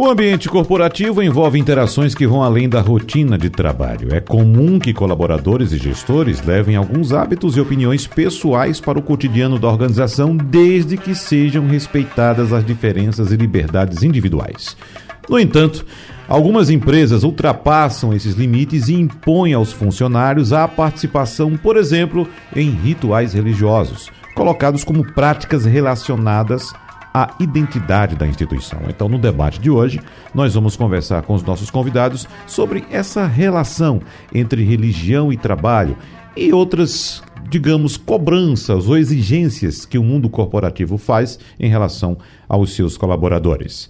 o ambiente corporativo envolve interações que vão além da rotina de trabalho. É comum que colaboradores e gestores levem alguns hábitos e opiniões pessoais para o cotidiano da organização, desde que sejam respeitadas as diferenças e liberdades individuais. No entanto, algumas empresas ultrapassam esses limites e impõem aos funcionários a participação, por exemplo, em rituais religiosos, colocados como práticas relacionadas a identidade da instituição. Então, no debate de hoje, nós vamos conversar com os nossos convidados sobre essa relação entre religião e trabalho e outras, digamos, cobranças ou exigências que o mundo corporativo faz em relação aos seus colaboradores.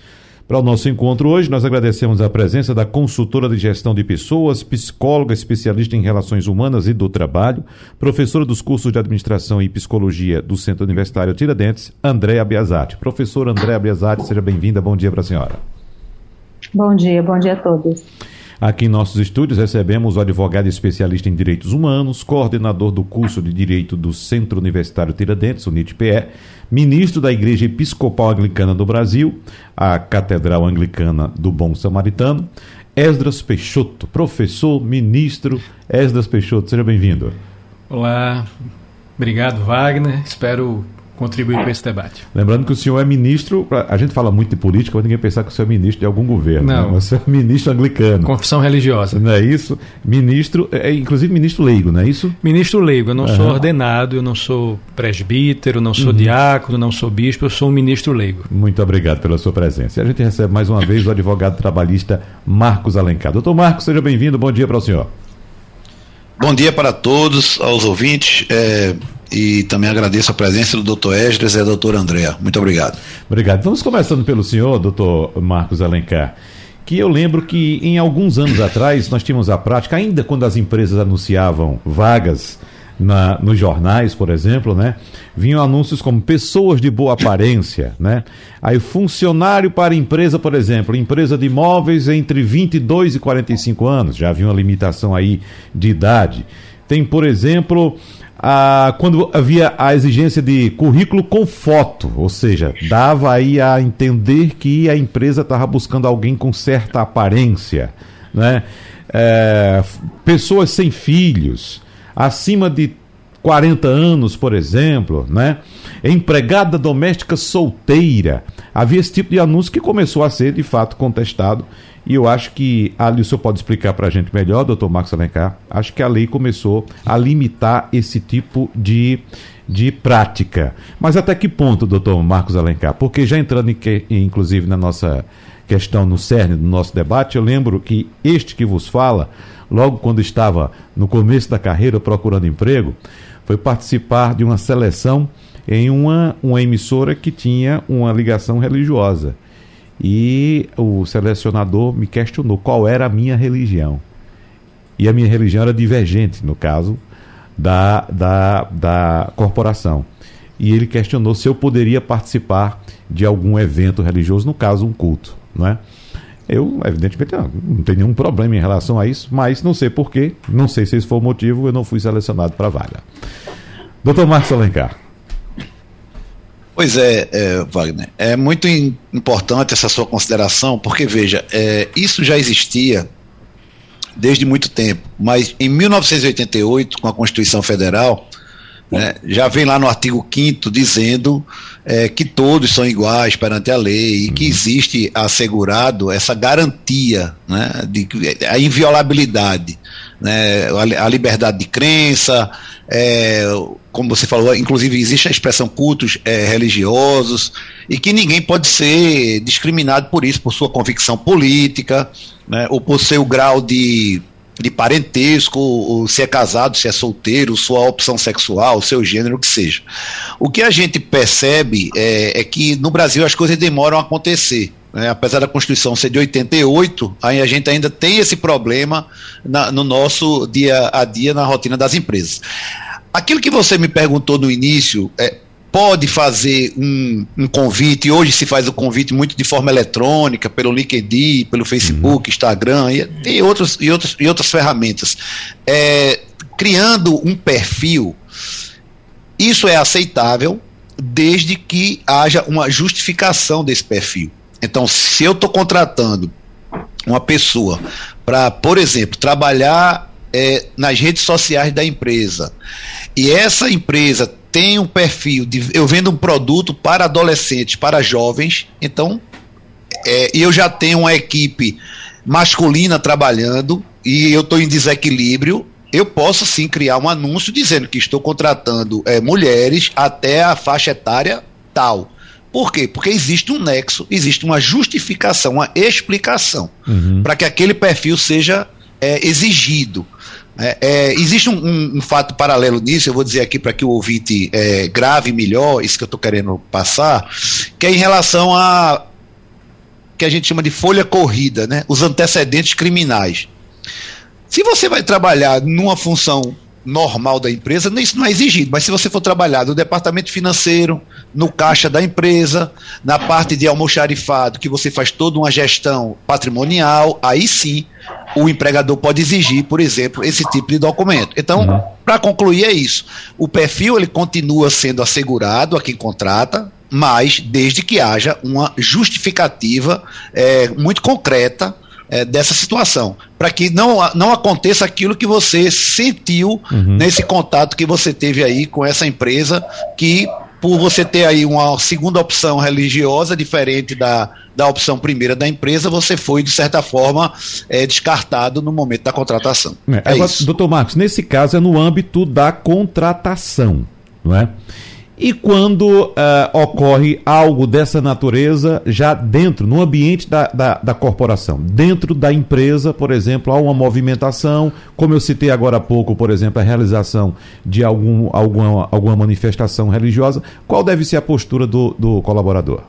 Para o nosso encontro hoje, nós agradecemos a presença da consultora de gestão de pessoas, psicóloga especialista em relações humanas e do trabalho, professora dos cursos de administração e psicologia do Centro Universitário Tiradentes, Andréa Biasati. Professora Andréa Biasati, seja bem-vinda. Bom dia para a senhora. Bom dia, bom dia a todos. Aqui em nossos estúdios recebemos o advogado especialista em direitos humanos, coordenador do curso de Direito do Centro Universitário Tiradentes, o NITPE, ministro da Igreja Episcopal Anglicana do Brasil, a Catedral Anglicana do Bom Samaritano, Esdras Peixoto, professor, ministro Esdras Peixoto, seja bem-vindo. Olá, obrigado Wagner, espero contribuir para esse debate. Lembrando que o senhor é ministro, a gente fala muito de política, mas ninguém pensar que o senhor é ministro de algum governo. Não. Né? O senhor é ministro anglicano. Confissão religiosa. Não é isso? Ministro, é, é inclusive ministro leigo, não é isso? Ministro leigo, eu não uhum. sou ordenado, eu não sou presbítero, não sou uhum. diácono, não sou bispo, eu sou um ministro leigo. Muito obrigado pela sua presença. E a gente recebe mais uma vez o advogado trabalhista Marcos Alencar. Doutor Marcos, seja bem-vindo, bom dia para o senhor. Bom dia para todos, aos ouvintes. É e também agradeço a presença do doutor Esdras e da doutora Andréa. Muito obrigado. Obrigado. Vamos começando pelo senhor, doutor Marcos Alencar, que eu lembro que em alguns anos atrás nós tínhamos a prática, ainda quando as empresas anunciavam vagas na, nos jornais, por exemplo, né? Vinham anúncios como pessoas de boa aparência, né? Aí funcionário para empresa, por exemplo, empresa de imóveis entre 22 e 45 anos, já havia uma limitação aí de idade. Tem, por exemplo, ah, quando havia a exigência de currículo com foto, ou seja, dava aí a entender que a empresa estava buscando alguém com certa aparência, né? É, pessoas sem filhos, acima de 40 anos, por exemplo, né? Empregada doméstica solteira. Havia esse tipo de anúncio que começou a ser, de fato, contestado e eu acho que ali o senhor pode explicar para a gente melhor, doutor Marcos Alencar. Acho que a lei começou a limitar esse tipo de, de prática. Mas até que ponto, doutor Marcos Alencar? Porque já entrando, em que, inclusive, na nossa questão, no cerne do nosso debate, eu lembro que este que vos fala, logo quando estava no começo da carreira procurando emprego, foi participar de uma seleção em uma, uma emissora que tinha uma ligação religiosa e o selecionador me questionou qual era a minha religião. E a minha religião era divergente, no caso, da, da, da corporação. E ele questionou se eu poderia participar de algum evento religioso, no caso, um culto. Não é? Eu, evidentemente, não tenho nenhum problema em relação a isso, mas não sei porquê, não sei se esse foi o motivo, eu não fui selecionado para a vaga. Doutor Marcos Alencar. Pois é, é, Wagner, é muito importante essa sua consideração, porque veja, é, isso já existia desde muito tempo, mas em 1988, com a Constituição Federal, né, já vem lá no artigo 5 dizendo é, que todos são iguais perante a lei e que uhum. existe assegurado essa garantia né, de a inviolabilidade, né, a liberdade de crença, é, como você falou, inclusive existe a expressão cultos é, religiosos, e que ninguém pode ser discriminado por isso, por sua convicção política, né, ou por seu grau de, de parentesco, se é casado, se é solteiro, sua opção sexual, seu gênero, o que seja. O que a gente percebe é, é que no Brasil as coisas demoram a acontecer. Né, apesar da Constituição ser de 88, aí a gente ainda tem esse problema na, no nosso dia a dia, na rotina das empresas. Aquilo que você me perguntou no início, é, pode fazer um, um, convite, hoje se faz o convite muito de forma eletrônica, pelo LinkedIn, pelo Facebook, uhum. Instagram, e, e, outros, e, outros, e outras ferramentas. É, criando um perfil, isso é aceitável desde que haja uma justificação desse perfil. Então, se eu estou contratando uma pessoa para, por exemplo, trabalhar é, nas redes sociais da empresa, e essa empresa tem um perfil de eu vendo um produto para adolescentes, para jovens, então é, eu já tenho uma equipe masculina trabalhando e eu estou em desequilíbrio, eu posso sim criar um anúncio dizendo que estou contratando é, mulheres até a faixa etária tal. Por quê? Porque existe um nexo, existe uma justificação, uma explicação uhum. para que aquele perfil seja é, exigido. É, é, existe um, um, um, fato paralelo nisso, eu vou dizer aqui para que o ouvinte é, grave melhor isso que eu estou querendo passar, que é em relação a que a gente chama de folha corrida, né? os antecedentes criminais. Se você vai trabalhar numa função normal da empresa, isso não é exigido, mas se você for trabalhar no departamento financeiro, no caixa da empresa, na parte de almoxarifado, que você faz toda uma gestão patrimonial, aí sim o empregador pode exigir, por exemplo, esse tipo de documento. Então, uhum. para concluir é isso. O perfil ele continua sendo assegurado a quem contrata, mas desde que haja uma justificativa é, muito concreta é, dessa situação, para que não, não aconteça aquilo que você sentiu uhum. nesse contato que você teve aí com essa empresa, que por você ter aí uma segunda opção religiosa diferente da, da opção primeira da empresa, você foi, de certa forma, é, descartado no momento da contratação. É, é agora, isso. Doutor Marcos, nesse caso é no âmbito da contratação, não é? E quando uh, ocorre algo dessa natureza já dentro, no ambiente da, da, da, corporação, dentro da empresa, por exemplo, há uma movimentação, como eu citei agora há pouco, por exemplo, a realização de algum, alguma, alguma manifestação religiosa, qual deve ser a postura do, do colaborador?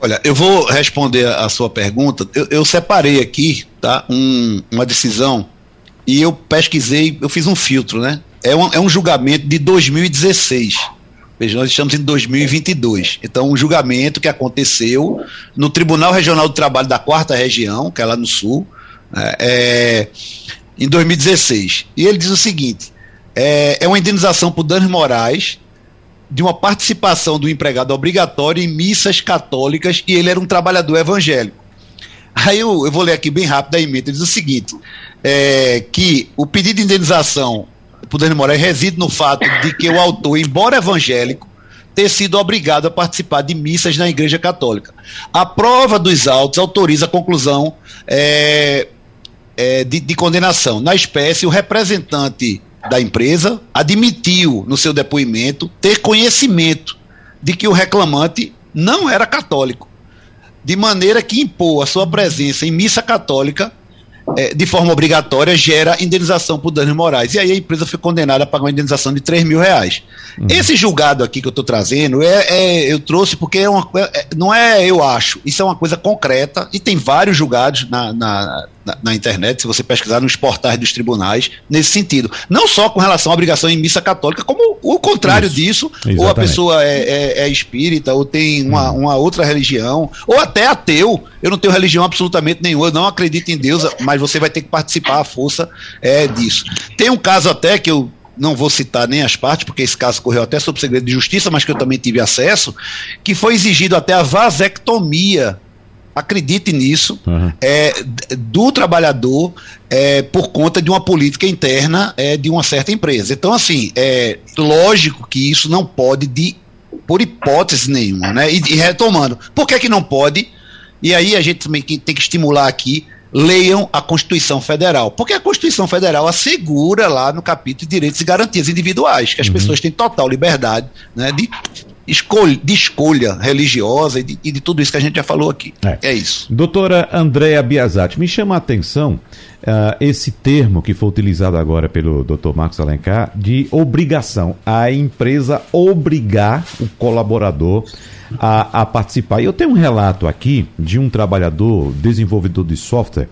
Olha, eu vou responder a sua pergunta. Eu, eu separei aqui tá, um, uma decisão e eu pesquisei, eu fiz um filtro, né? É um, é um julgamento de 2016. Veja, nós estamos em 2022. Então, um julgamento que aconteceu no Tribunal Regional do Trabalho da Quarta Região, que é lá no Sul, é, é em 2016. E ele diz o seguinte: é, é uma indenização por danos morais de uma participação do empregado obrigatório em missas católicas e ele era um trabalhador evangélico. Aí eu, eu vou ler aqui bem rápido a emenda, diz o seguinte: é, que o pedido de indenização Dani Moraes reside no fato de que o autor, embora evangélico, ter sido obrigado a participar de missas na Igreja Católica. A prova dos autos autoriza a conclusão é, é, de, de condenação. Na espécie, o representante da empresa admitiu no seu depoimento ter conhecimento de que o reclamante não era católico, de maneira que impor a sua presença em missa católica é, de forma obrigatória, gera indenização por danos morais. E aí a empresa foi condenada a pagar uma indenização de 3 mil reais. Uhum. Esse julgado aqui que eu estou trazendo, é, é, eu trouxe porque é uma, é, não é eu acho, isso é uma coisa concreta e tem vários julgados na, na, na, na, internet, se você pesquisar nos portais dos tribunais, nesse sentido. Não só com relação à obrigação em missa católica, como o contrário Isso, disso, exatamente. ou a pessoa é, é, é, espírita, ou tem uma, hum. uma outra religião, ou até ateu. Eu não tenho religião absolutamente nenhuma, eu não acredito em Deus, mas você vai ter que participar à força é, disso. Tem um caso até que eu não vou citar nem as partes, porque esse caso correu até sob segredo de justiça, mas que eu também tive acesso, que foi exigido até a vasectomia acredite nisso, uhum. é, do trabalhador é, por conta de uma política interna é, de uma certa empresa. Então, assim, é lógico que isso não pode, de, por hipótese nenhuma, né? E, e retomando, por que, que não pode? E aí a gente também tem que estimular aqui leiam a Constituição Federal. Porque a Constituição Federal assegura lá no capítulo de direitos e garantias individuais, que as uhum. pessoas têm total liberdade né, de escolha, de escolha religiosa e de, e de, tudo isso que a gente já falou aqui. É, é isso. Doutora Andréa Biasati, me chama a atenção uh, esse termo que foi utilizado agora pelo doutor Marcos Alencar de obrigação. A empresa obrigar o colaborador a, a participar. Eu tenho um relato aqui de um trabalhador, desenvolvedor de software,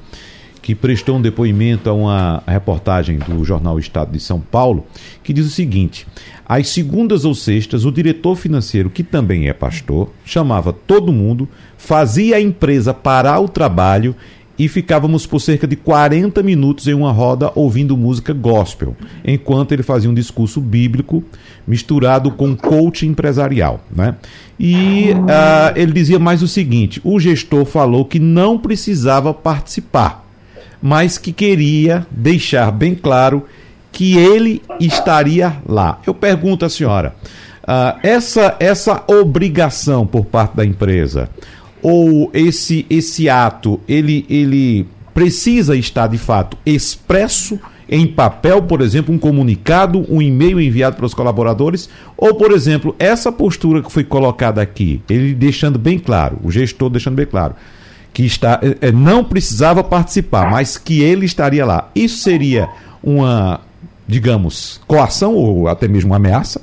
que prestou um depoimento a uma reportagem do jornal Estado de São Paulo, que diz o seguinte: às segundas ou sextas, o diretor financeiro, que também é pastor, chamava todo mundo, fazia a empresa parar o trabalho e ficávamos por cerca de 40 minutos em uma roda ouvindo música gospel, enquanto ele fazia um discurso bíblico misturado com coaching empresarial. Né? E uh, ele dizia mais o seguinte: o gestor falou que não precisava participar, mas que queria deixar bem claro que ele estaria lá. Eu pergunto à senhora: uh, essa, essa obrigação por parte da empresa ou esse esse ato ele ele precisa estar de fato expresso em papel, por exemplo, um comunicado, um e-mail enviado para os colaboradores, ou, por exemplo, essa postura que foi colocada aqui, ele deixando bem claro, o gestor deixando bem claro, que está, é, não precisava participar, mas que ele estaria lá. Isso seria uma, digamos, coação ou até mesmo uma ameaça?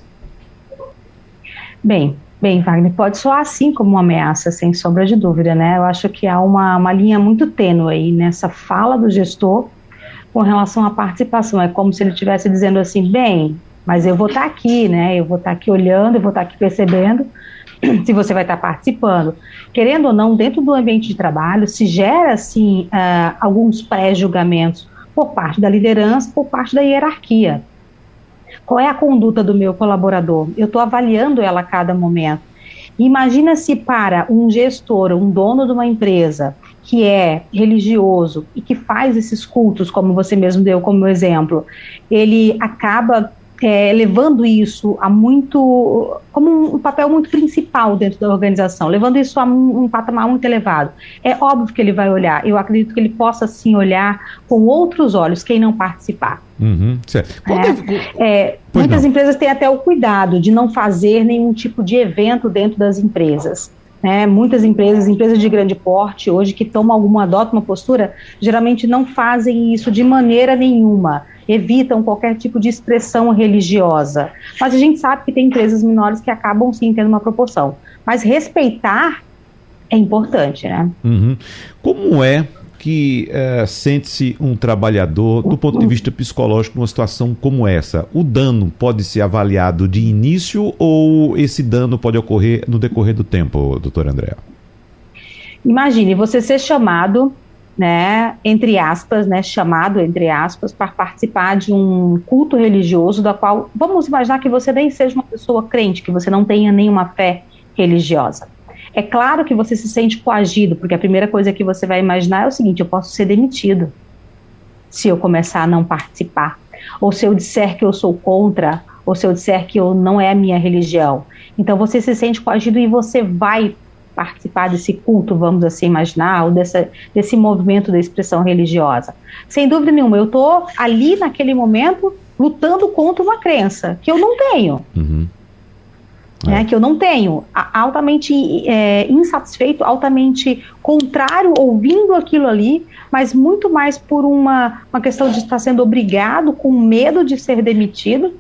Bem, Bem, Wagner, pode soar assim como uma ameaça, sem sombra de dúvida, né? Eu acho que há uma, uma linha muito tênue aí nessa fala do gestor com relação à participação. É como se ele estivesse dizendo assim, bem, mas eu vou estar tá aqui, né? Eu vou estar tá aqui olhando, eu vou estar tá aqui percebendo se você vai estar participando. Querendo ou não, dentro do ambiente de trabalho, se gera, assim, uh, alguns pré-julgamentos por parte da liderança, por parte da hierarquia. Qual é a conduta do meu colaborador? Eu estou avaliando ela a cada momento. Imagina se para um gestor, um dono de uma empresa que é religioso e que faz esses cultos, como você mesmo deu como exemplo, ele acaba é, levando isso a muito como um papel muito principal dentro da organização, levando isso a um, um, patamar muito elevado. É óbvio que ele vai olhar. Eu acredito que ele possa sim olhar com outros olhos quem não participar. Uhum, certo. É, é, muitas não. empresas têm até o cuidado de não fazer nenhum tipo de evento dentro das empresas. Né, muitas empresas, empresas de grande porte hoje que tomam alguma, adotam uma postura, geralmente não fazem isso de maneira nenhuma evitam qualquer tipo de expressão religiosa. Mas a gente sabe que tem empresas menores que acabam sim tendo uma proporção. Mas respeitar é importante, né? Uhum. Como é que uh, sente-se um trabalhador do ponto de vista psicológico numa situação como essa? O dano pode ser avaliado de início ou esse dano pode ocorrer no decorrer do tempo, doutor André? Imagine você ser chamado né, entre aspas, né, chamado, entre aspas, para participar de um culto religioso, da qual, vamos imaginar que você nem seja uma pessoa crente, que você não tenha nenhuma fé religiosa. É claro que você se sente coagido, porque a primeira coisa que você vai imaginar é o seguinte: eu posso ser demitido se eu começar a não participar, ou se eu disser que eu sou contra, ou se eu disser que eu não é a minha religião. Então você se sente coagido e você vai participar desse culto, vamos assim imaginar, ou dessa, desse movimento da expressão religiosa. Sem dúvida nenhuma, eu estou ali naquele momento lutando contra uma crença que eu não tenho. Uhum. Né, é. que eu não tenho, altamente é, insatisfeito, altamente contrário, ouvindo aquilo ali, mas muito mais por uma, uma questão de estar sendo obrigado, com medo de ser demitido,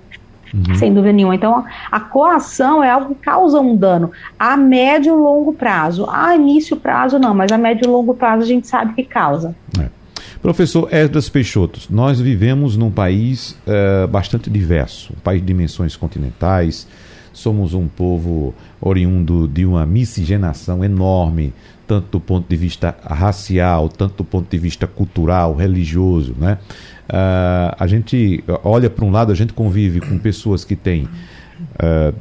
Uhum. Sem dúvida nenhuma. Então, a coação é algo que causa um dano a médio e longo prazo. A início prazo, não, mas a médio e longo prazo a gente sabe que causa. É. Professor Esdras Peixoto, nós vivemos num país uh, bastante diverso, um país de dimensões continentais, somos um povo oriundo de uma miscigenação enorme, tanto do ponto de vista racial, tanto do ponto de vista cultural, religioso, né? Uh, a gente olha para um lado, a gente convive com pessoas que têm uh,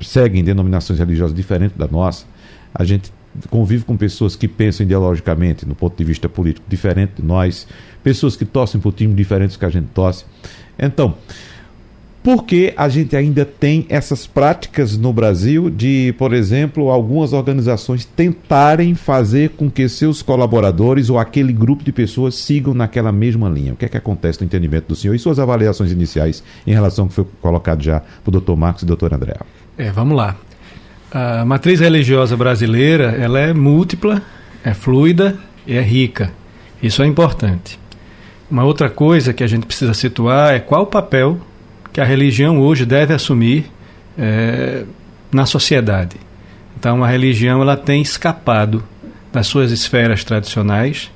seguem denominações religiosas diferentes da nossa. A gente convive com pessoas que pensam ideologicamente, no ponto de vista político, diferente de nós, pessoas que torcem por times diferentes que a gente torce. Então, porque a gente ainda tem essas práticas no Brasil de, por exemplo, algumas organizações tentarem fazer com que seus colaboradores ou aquele grupo de pessoas sigam naquela mesma linha. O que é que acontece no entendimento do senhor e suas avaliações iniciais em relação ao que foi colocado já o doutor Marcos e doutor André? É, vamos lá. A matriz religiosa brasileira ela é múltipla, é fluida e é rica. Isso é importante. Uma outra coisa que a gente precisa situar é qual o papel que a religião hoje deve assumir é, na sociedade. Então, a religião ela tem escapado das suas esferas tradicionais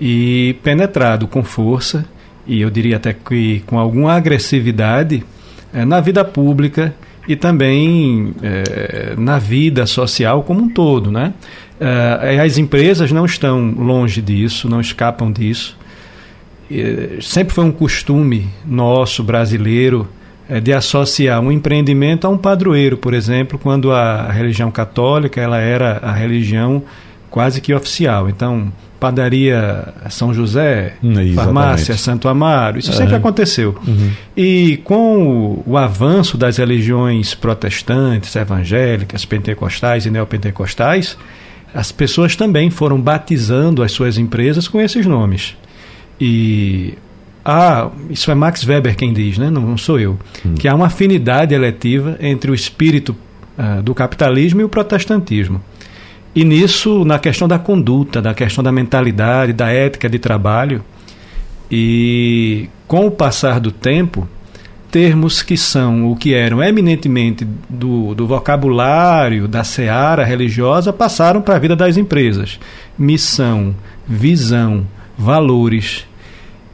e penetrado com força, e eu diria até que com alguma agressividade, é, na vida pública e também é, na vida social como um todo. Né? É, as empresas não estão longe disso, não escapam disso. sempre foi um costume nosso, brasileiro, é, de associar um empreendimento a um padroeiro, por exemplo, quando a religião católica ela era a religião quase que oficial. Então, padaria São José, hum, farmácia Santo Amaro, isso uhum. sempre aconteceu. Uhum. E com o, o, avanço das religiões protestantes, evangélicas, pentecostais e neopentecostais, as pessoas também foram batizando as suas empresas com esses nomes. E há, isso é Max Weber quem diz, né? não, não sou eu, uhum. que há uma afinidade eletiva entre o espírito uh, do capitalismo e o protestantismo. E nisso, na questão da conduta, da questão da mentalidade, da ética de trabalho, e com o passar do tempo, termos que são o que eram eminentemente do, do vocabulário da seara religiosa passaram para a vida das empresas. Missão, visão, valores.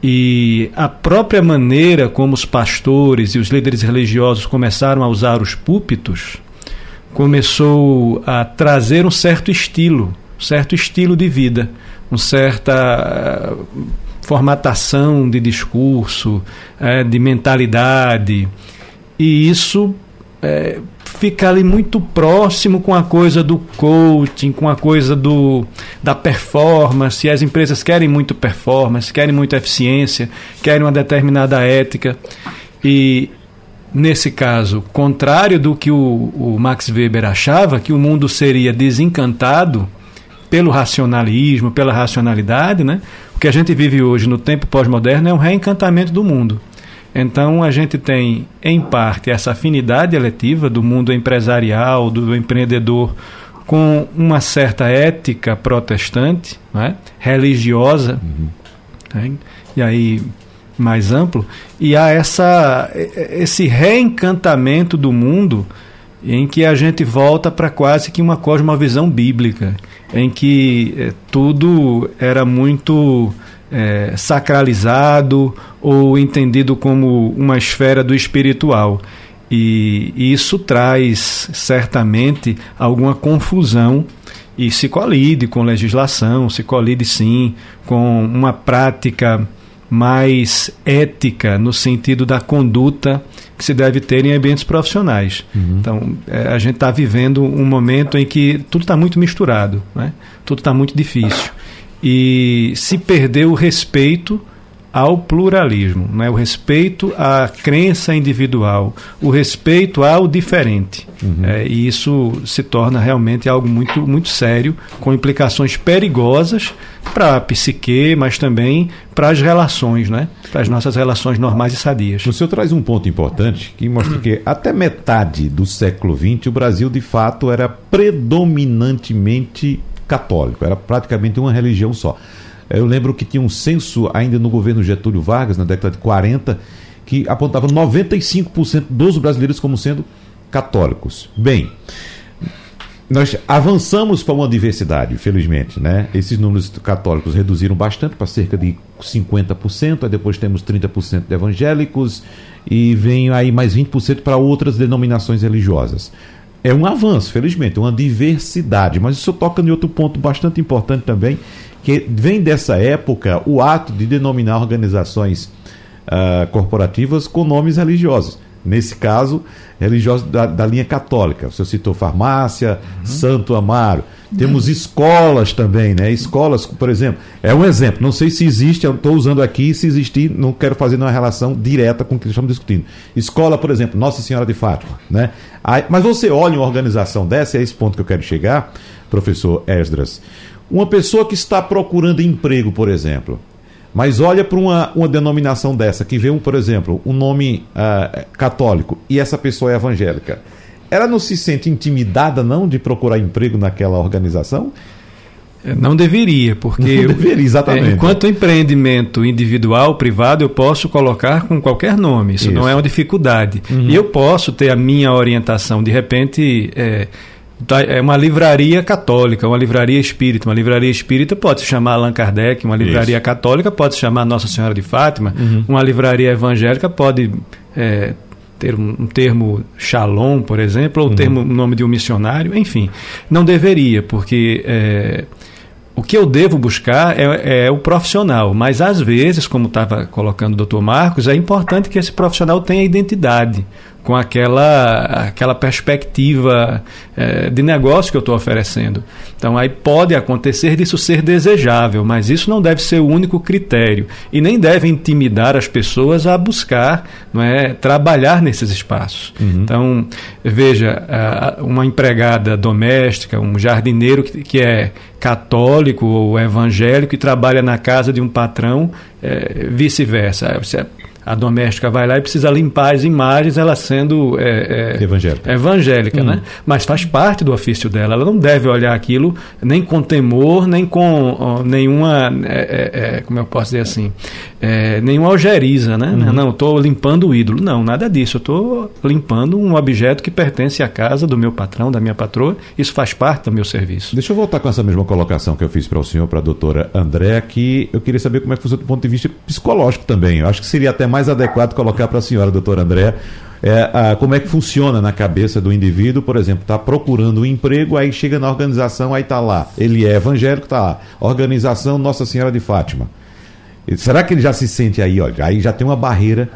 E a própria maneira como os pastores e os líderes religiosos começaram a usar os púlpitos começou a trazer um certo estilo, um certo estilo de vida, uma certa uh, formatação de discurso, uh, de mentalidade. E isso uh, fica ali muito próximo com a coisa do coaching, com a coisa do, da performance. As empresas querem muito performance, querem muita eficiência, querem uma determinada ética. E nesse caso, contrário do que o, o, Max Weber achava, que o mundo seria desencantado pelo racionalismo, pela racionalidade, né? O que a gente vive hoje no tempo pós-moderno é um reencantamento do mundo. Então a gente tem, em parte, essa afinidade eletiva do mundo empresarial, do empreendedor, com uma certa ética protestante, né? religiosa, uhum. e aí mais amplo, e há essa, esse reencantamento do mundo em que a gente volta para quase que uma cosmovisão bíblica, em que é, tudo era muito é, sacralizado ou entendido como uma esfera do espiritual. E, e isso traz certamente alguma confusão e se colide com legislação, se colide sim com uma prática mais ética no sentido da conduta que se deve ter em ambientes profissionais. Uhum. Então, é, a gente está vivendo um momento em que tudo está muito misturado, né? tudo está muito difícil. E se perdeu o respeito ao pluralismo, né? o respeito à crença individual, o respeito ao diferente. Uhum. É, e isso se torna realmente algo muito, muito sério, com implicações perigosas para a psique, mas também para as relações, né? para as nossas relações normais e sadias. O senhor traz um ponto importante que mostra que até metade do século XX o Brasil de fato era predominantemente católico, era praticamente uma religião só. Eu lembro que tinha um censo ainda no governo Getúlio Vargas, na década de 40, que apontava 95% dos brasileiros como sendo católicos. Bem, nós avançamos para uma diversidade, felizmente, né? Esses números católicos reduziram bastante para cerca de 50%, aí depois temos 30% de evangélicos e vem aí mais 20% para outras denominações religiosas. É um avanço, felizmente, uma diversidade, mas isso toca em outro ponto bastante importante também, que vem dessa época o ato de denominar organizações uh, corporativas com nomes religiosos. Nesse caso, religiosos da, da linha católica. Você citou farmácia, uhum. Santo Amaro. Temos uhum. escolas também, né? Escolas, por exemplo, é um exemplo. Não sei se existe, eu estou usando aqui, se existir, não quero fazer uma relação direta com o que estamos discutindo. Escola, por exemplo, Nossa Senhora de Fátima, né? Aí, mas você olha uma organização dessa, é esse ponto que eu quero chegar, professor Esdras. Uma pessoa que está procurando emprego, por exemplo, mas olha para uma, uma denominação dessa, que vê, um, por exemplo, um nome uh, católico e essa pessoa é evangélica. Ela não se sente intimidada, não, de procurar emprego naquela organização? É, não deveria, porque não deveria, exatamente. É, enquanto empreendimento individual, privado, eu posso colocar com qualquer nome. Isso, Isso. não é uma dificuldade. Uhum. E eu posso ter a minha orientação. De repente, é, é uma livraria católica, uma livraria espírita. Uma livraria espírita pode se chamar Allan Kardec, uma livraria Isso. católica pode se chamar Nossa Senhora de Fátima, uhum. uma livraria evangélica pode é, ter um, um, termo shalom, por exemplo, ou uhum. termo nome de um missionário, enfim. Não deveria, porque é, o que eu devo buscar é, é, o profissional, mas às vezes, como estava colocando o doutor Marcos, é importante que esse profissional tenha identidade com aquela, aquela perspectiva é, de negócio que eu estou oferecendo. Então aí pode acontecer disso ser desejável, mas isso não deve ser o único critério e nem deve intimidar as pessoas a buscar não é, trabalhar nesses espaços. Uhum. Então, veja, uma empregada doméstica, um jardineiro que, que é católico ou evangélico e trabalha na casa de um patrão, é, vice-versa a doméstica vai lá e precisa limpar as imagens, ela sendo é, é, evangélica, evangélica né? Hum. Mas faz parte do ofício dela. Ela não deve olhar aquilo nem com temor, nem com ó, nenhuma, é, é, é como eu posso dizer assim, é, nenhuma algeriza, né? Uhum. Não, estou limpando o ídolo. Não, nada disso. Eu estou limpando um objeto que pertence à casa do meu patrão, da minha patroa. Isso faz parte do meu serviço. Deixa eu voltar com essa mesma colocação que eu fiz para o senhor, para a doutora André, que eu queria saber como é que funciona do ponto de vista psicológico também. Eu acho que seria até mais mais adequado colocar para a senhora, doutora André, é, a, como é que funciona na cabeça do indivíduo, por exemplo, está procurando um emprego, aí chega na organização, aí está lá. Ele é evangélico, está lá. Organização Nossa Senhora de Fátima. Será que ele já se sente aí, olha, aí já tem uma barreira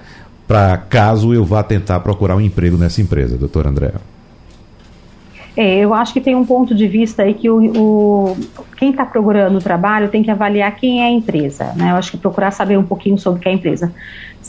para caso eu vá tentar procurar um emprego nessa empresa, doutora André? É, eu acho que tem um ponto de vista aí que o, o quem está procurando trabalho tem que avaliar quem é a empresa. Né? Eu acho que procurar saber um pouquinho sobre o que é a empresa.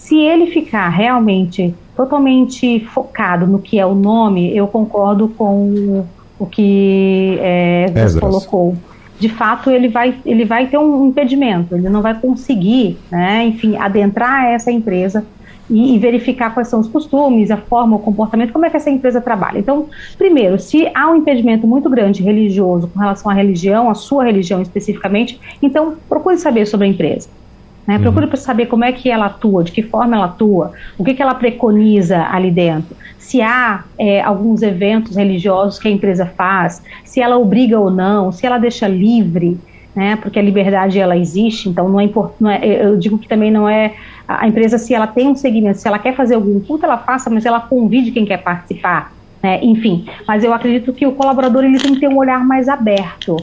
Se ele ficar realmente totalmente focado no que é o nome, eu concordo com o que é, você colocou. De fato, ele vai, ele vai ter um impedimento, ele não vai conseguir, né, enfim, adentrar essa empresa e, e, verificar quais são os costumes, a forma, o comportamento, como é que essa empresa trabalha. Então, primeiro, se há um impedimento muito grande religioso com relação à religião, a sua religião especificamente, então procure saber sobre a empresa. Né? Procure uhum. saber como é que ela atua, de que forma ela atua, o que, que ela preconiza ali dentro. Se há é, alguns eventos religiosos que a empresa faz, se ela obriga ou não, se ela deixa livre, né? porque a liberdade ela existe, então não é, não é eu digo que também não é a empresa, se ela tem um segmento, se ela quer fazer algum culto, ela faça, mas ela convide quem quer participar. Né? Enfim, mas eu acredito que o colaborador ele tem que ter um olhar mais aberto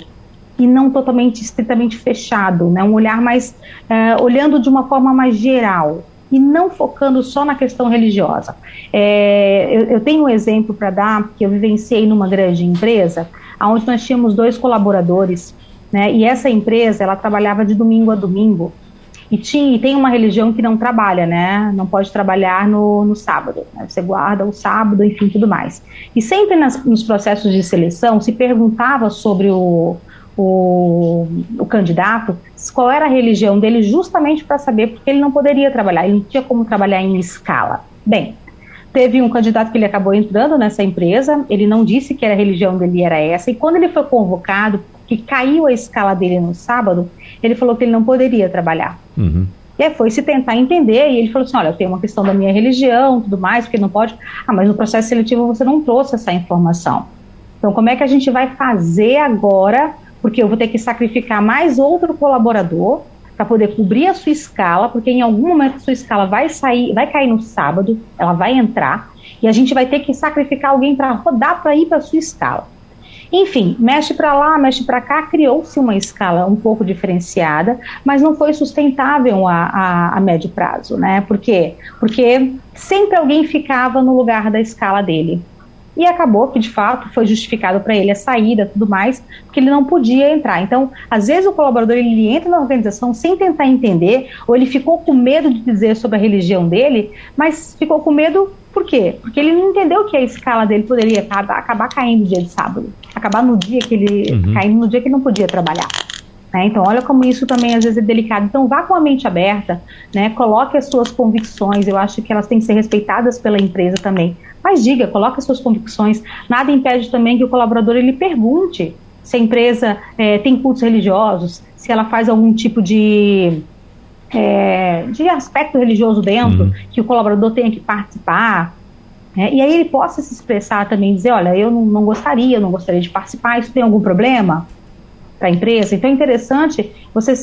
e não totalmente estritamente fechado, né? um olhar mais uh, olhando de uma forma mais geral e não focando só na questão religiosa. É, eu, eu, tenho um exemplo para dar que eu vivenciei numa grande empresa, onde nós tínhamos dois colaboradores, né? E essa empresa ela trabalhava de domingo a domingo e, tinha, e tem uma religião que não trabalha, né? Não pode trabalhar no, no sábado. Né? Você guarda o sábado, enfim, tudo mais. E sempre nas, nos processos de seleção se perguntava sobre o, o, o candidato qual era a religião dele, justamente para saber porque ele não poderia trabalhar, ele não tinha como trabalhar em escala. Bem, teve um candidato que ele acabou entrando nessa empresa, ele não disse que a religião dele era essa, e quando ele foi convocado, que caiu a escala dele no sábado, ele falou que ele não poderia trabalhar. Uhum. E aí foi se tentar entender, e ele falou assim: olha, eu tenho uma questão da minha religião, tudo mais, porque não pode. Ah, mas no processo seletivo você não trouxe essa informação. Então, como é que a gente vai fazer agora? Porque eu vou ter que sacrificar mais outro colaborador para poder cobrir a sua escala, porque em algum momento a sua escala vai sair, vai cair no sábado, ela vai entrar, e a gente vai ter que sacrificar alguém para rodar para ir para a sua escala. Enfim, mexe para lá, mexe para cá, criou-se uma escala um pouco diferenciada, mas não foi sustentável a, a, a, médio prazo, né? Por quê? Porque sempre alguém ficava no lugar da escala dele. E acabou que, de fato, foi justificado para ele a saída tudo mais, porque ele não podia entrar. Então, às vezes o colaborador ele entra na organização sem tentar entender, ou ele ficou com medo de dizer sobre a religião dele, mas ficou com medo por quê? Porque ele não entendeu que a escala dele poderia acabar, acabar caindo no dia de sábado, acabar no dia que ele uhum. caindo no dia que ele não podia trabalhar. Né? Então, olha como isso também às vezes é delicado. Então, vá com a mente aberta, né? coloque as suas convicções. Eu acho que elas têm que ser respeitadas pela empresa também. Mas diga, coloque as suas convicções. Nada impede também que o colaborador ele pergunte se a empresa é, tem cultos religiosos, se ela faz algum tipo de é, de aspecto religioso dentro, uhum. que o colaborador tenha que participar. Né? E aí ele possa se expressar também, dizer, olha, eu não, não gostaria, eu não gostaria de participar, isso tem algum problema para a empresa? Então é interessante você,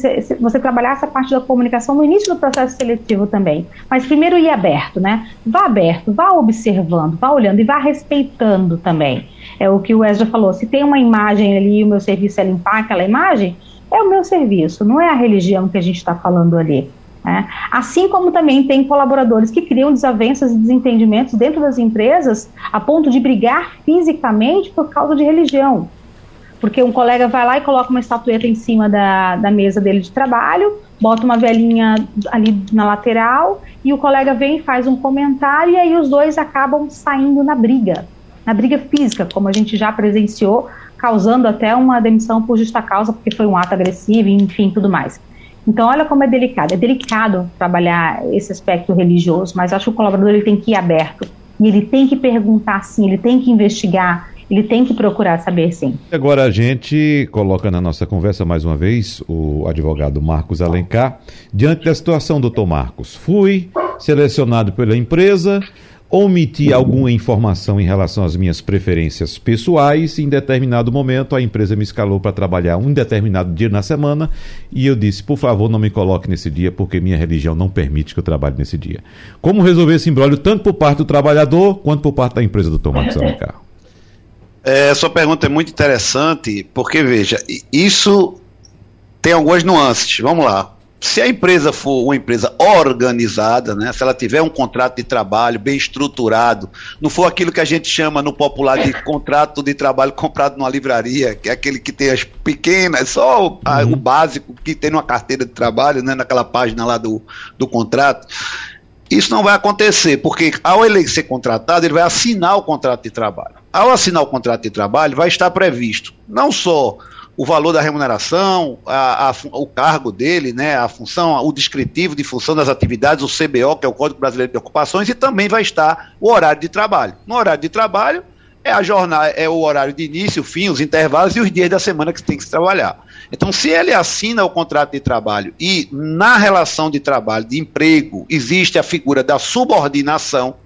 você trabalhar essa parte da comunicação no início do processo seletivo também. Mas primeiro ir aberto, né? Vá aberto, vá observando, vá olhando e vá respeitando também. É o que o Ezra falou, se tem uma imagem ali e o meu serviço é limpar aquela imagem, é o meu serviço, não é a religião que a gente está falando ali. Né? Assim como também tem colaboradores que criam desavenças e desentendimentos dentro das empresas a ponto de brigar fisicamente por causa de religião. Porque um colega vai lá e coloca uma estatueta em cima da, da mesa dele de trabalho, bota uma velhinha ali na lateral e o colega vem e faz um comentário e aí os dois acabam saindo na briga, na briga física, como a gente já presenciou, causando até uma demissão por justa causa, porque foi um ato agressivo, enfim, tudo mais. Então, olha como é delicado. É delicado trabalhar esse aspecto religioso, mas acho que o colaborador ele tem que ir aberto. E ele tem que perguntar sim, ele tem que investigar, ele tem que procurar saber sim. Agora a gente coloca na nossa conversa mais uma vez o advogado Marcos Alencar. Diante da situação, doutor Marcos, fui selecionado pela empresa, omiti alguma informação em relação às minhas preferências pessoais. E em determinado momento, a empresa me escalou para trabalhar um determinado dia na semana e eu disse: por favor, não me coloque nesse dia, porque minha religião não permite que eu trabalhe nesse dia. Como resolver esse imbróglio tanto por parte do trabalhador quanto por parte da empresa, doutor Marcos Alencar? É, sua pergunta é muito interessante, porque veja, isso tem algumas nuances. Vamos lá se a empresa for uma empresa organizada, né, se ela tiver um contrato de trabalho bem estruturado, não for aquilo que a gente chama no popular de contrato de trabalho comprado numa livraria, que é aquele que tem as pequenas, só o, a, uhum. o básico que tem numa carteira de trabalho, né, naquela página lá do, do contrato, isso não vai acontecer, porque ao ele ser contratado, ele vai assinar o contrato de trabalho. Ao assinar o contrato de trabalho, vai estar previsto não só o valor da remuneração, a, a, o cargo dele, né, a função, o descritivo de função das atividades, o CBO, que é o Código Brasileiro de Ocupações, e também vai estar o horário de trabalho. No horário de trabalho é a jornada, é o horário de início, fim, os intervalos e os dias da semana que tem que se trabalhar. Então, se ele assina o contrato de trabalho e na relação de trabalho, de emprego, existe a figura da subordinação,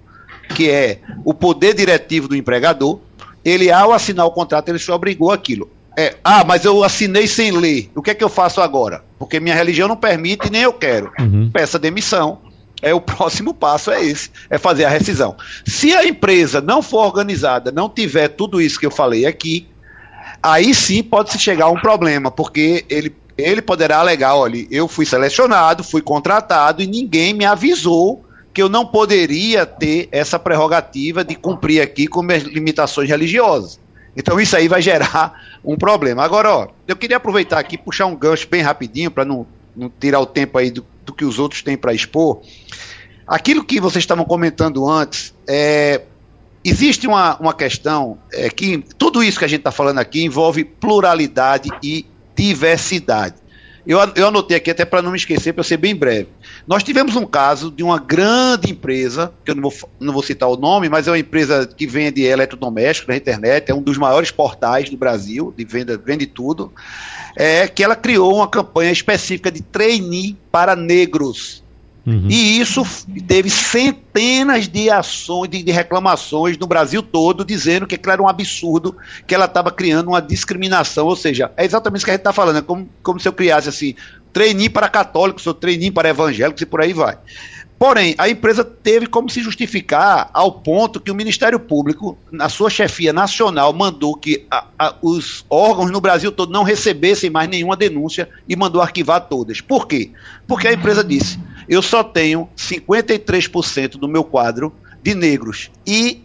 que é o poder diretivo do empregador, ele, ao assinar o contrato, ele se obrigou aquilo. É, ah, mas eu assinei sem ler. O que é que eu faço agora? Porque minha religião não permite nem eu quero. Uhum. Peça demissão. É o próximo passo é esse, é fazer a rescisão. Se a empresa não for organizada, não tiver tudo isso que eu falei aqui, aí sim pode se chegar a um problema, porque ele ele poderá alegar, olha, eu fui selecionado, fui contratado e ninguém me avisou que eu não poderia ter essa prerrogativa de cumprir aqui com minhas limitações religiosas. Então isso aí vai gerar um problema. Agora, ó, eu queria aproveitar aqui puxar um gancho bem rapidinho para não, não, tirar o tempo aí do, do que os outros têm para expor. Aquilo que vocês estavam comentando antes, é, existe uma, uma questão é, que tudo isso que a gente está falando aqui envolve pluralidade e diversidade. Eu, eu anotei aqui até para não me esquecer, para ser bem breve. Nós tivemos um caso de uma grande empresa, que eu não vou, não vou citar o nome, mas é uma empresa que vende eletrodomésticos na internet, é um dos maiores portais do Brasil, de venda, vende tudo, é que ela criou uma campanha específica de trainee para negros. Uhum. E isso teve centenas de ações, de, de, reclamações no Brasil todo, dizendo que era um absurdo, que ela estava criando uma discriminação. Ou seja, é exatamente isso que a gente está falando, é como, como se eu criasse assim, trainee para católicos, ou trainee para evangélicos e por aí vai. Porém, a empresa teve como se justificar ao ponto que o Ministério Público, na sua chefia nacional, mandou que a, a, os órgãos no Brasil todo não recebessem mais nenhuma denúncia e mandou arquivar todas. Por quê? Porque a empresa disse: eu só tenho 53% do meu quadro de negros e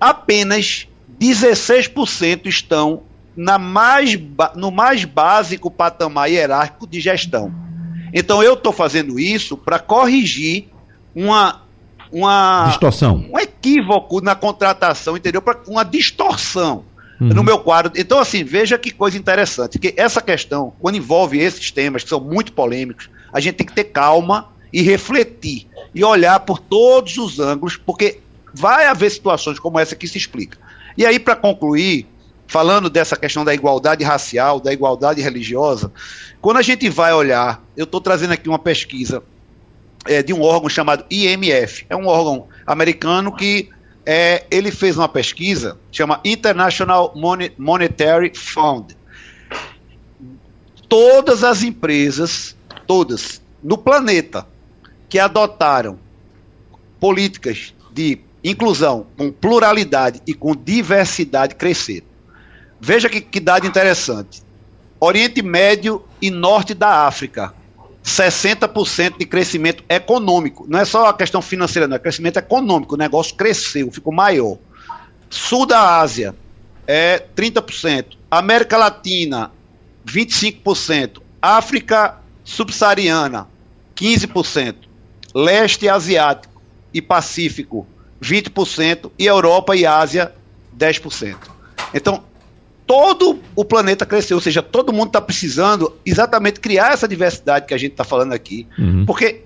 apenas 16% estão na mais, no mais básico patamar hierárquico de gestão. Então eu estou fazendo isso para corrigir uma, uma distorção, um equívoco na contratação, entendeu? Para uma distorção uhum. no meu quadro. Então assim veja que coisa interessante, que essa questão quando envolve esses temas que são muito polêmicos, a gente tem que ter calma e refletir e olhar por todos os ângulos, porque vai haver situações como essa que se explica. E aí para concluir falando dessa questão da igualdade racial, da igualdade religiosa, quando a gente vai olhar, eu estou trazendo aqui uma pesquisa é, de um órgão chamado IMF, é um órgão americano que é, ele fez uma pesquisa, chama International Monetary Fund. Todas as empresas, todas, no planeta, que adotaram políticas de inclusão com pluralidade e com diversidade cresceram. Veja que, que dado interessante. Oriente Médio e Norte da África 60% de crescimento econômico. Não é só a questão financeira, não, é crescimento econômico. O negócio cresceu, ficou maior. Sul da Ásia é 30%. América Latina, 25%. África subsaariana, 15%. Leste Asiático e Pacífico, 20%. E Europa e Ásia, 10%. Então, todo o planeta cresceu, ou seja, todo mundo está precisando exatamente criar essa diversidade que a gente está falando aqui, uhum. porque